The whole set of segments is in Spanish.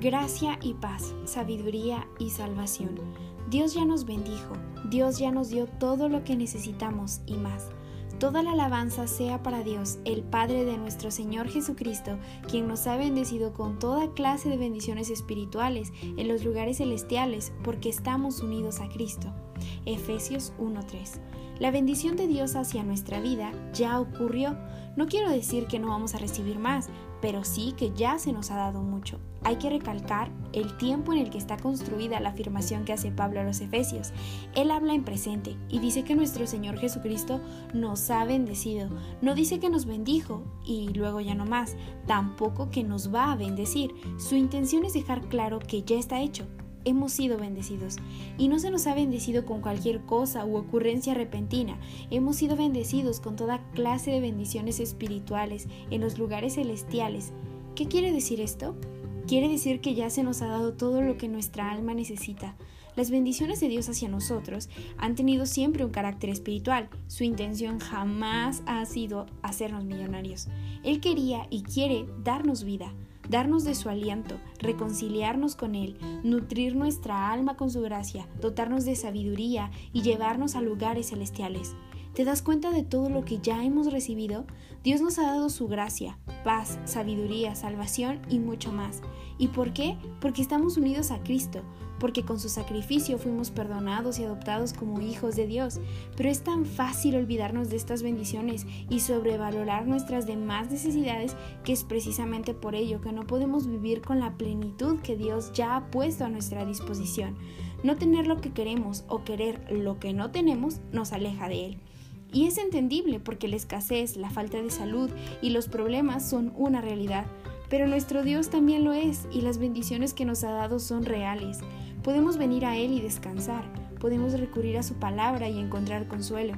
Gracia y paz, sabiduría y salvación. Dios ya nos bendijo, Dios ya nos dio todo lo que necesitamos y más. Toda la alabanza sea para Dios, el Padre de nuestro Señor Jesucristo, quien nos ha bendecido con toda clase de bendiciones espirituales en los lugares celestiales, porque estamos unidos a Cristo. Efesios 1:3. La bendición de Dios hacia nuestra vida ya ocurrió. No quiero decir que no vamos a recibir más, pero sí que ya se nos ha dado mucho. Hay que recalcar el tiempo en el que está construida la afirmación que hace Pablo a los Efesios. Él habla en presente y dice que nuestro Señor Jesucristo nos ha bendecido. No dice que nos bendijo y luego ya no más, tampoco que nos va a bendecir. Su intención es dejar claro que ya está hecho, hemos sido bendecidos. Y no se nos ha bendecido con cualquier cosa u ocurrencia repentina. Hemos sido bendecidos con toda clase de bendiciones espirituales en los lugares celestiales. ¿Qué quiere decir esto? Quiere decir que ya se nos ha dado todo lo que nuestra alma necesita. Las bendiciones de Dios hacia nosotros han tenido siempre un carácter espiritual. Su intención jamás ha sido hacernos millonarios. Él quería y quiere darnos vida darnos de su aliento, reconciliarnos con Él, nutrir nuestra alma con su gracia, dotarnos de sabiduría y llevarnos a lugares celestiales. ¿Te das cuenta de todo lo que ya hemos recibido? Dios nos ha dado su gracia, paz, sabiduría, salvación y mucho más. ¿Y por qué? Porque estamos unidos a Cristo, porque con su sacrificio fuimos perdonados y adoptados como hijos de Dios. Pero es tan fácil olvidarnos de estas bendiciones y sobrevalorar nuestras demás necesidades que es precisamente por ello que no podemos vivir con la plenitud que Dios ya ha puesto a nuestra disposición. No tener lo que queremos o querer lo que no tenemos nos aleja de Él. Y es entendible porque la escasez, la falta de salud y los problemas son una realidad. Pero nuestro Dios también lo es y las bendiciones que nos ha dado son reales. Podemos venir a Él y descansar, podemos recurrir a su palabra y encontrar consuelo.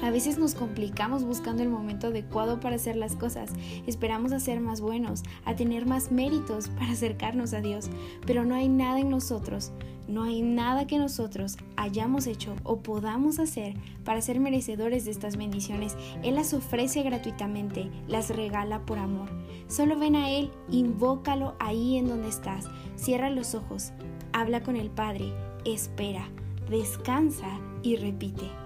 A veces nos complicamos buscando el momento adecuado para hacer las cosas. Esperamos a ser más buenos, a tener más méritos para acercarnos a Dios, pero no hay nada en nosotros, no hay nada que nosotros hayamos hecho o podamos hacer para ser merecedores de estas bendiciones. Él las ofrece gratuitamente, las regala por amor. Solo ven a Él, invócalo ahí en donde estás, cierra los ojos, habla con el Padre, espera, descansa y repite.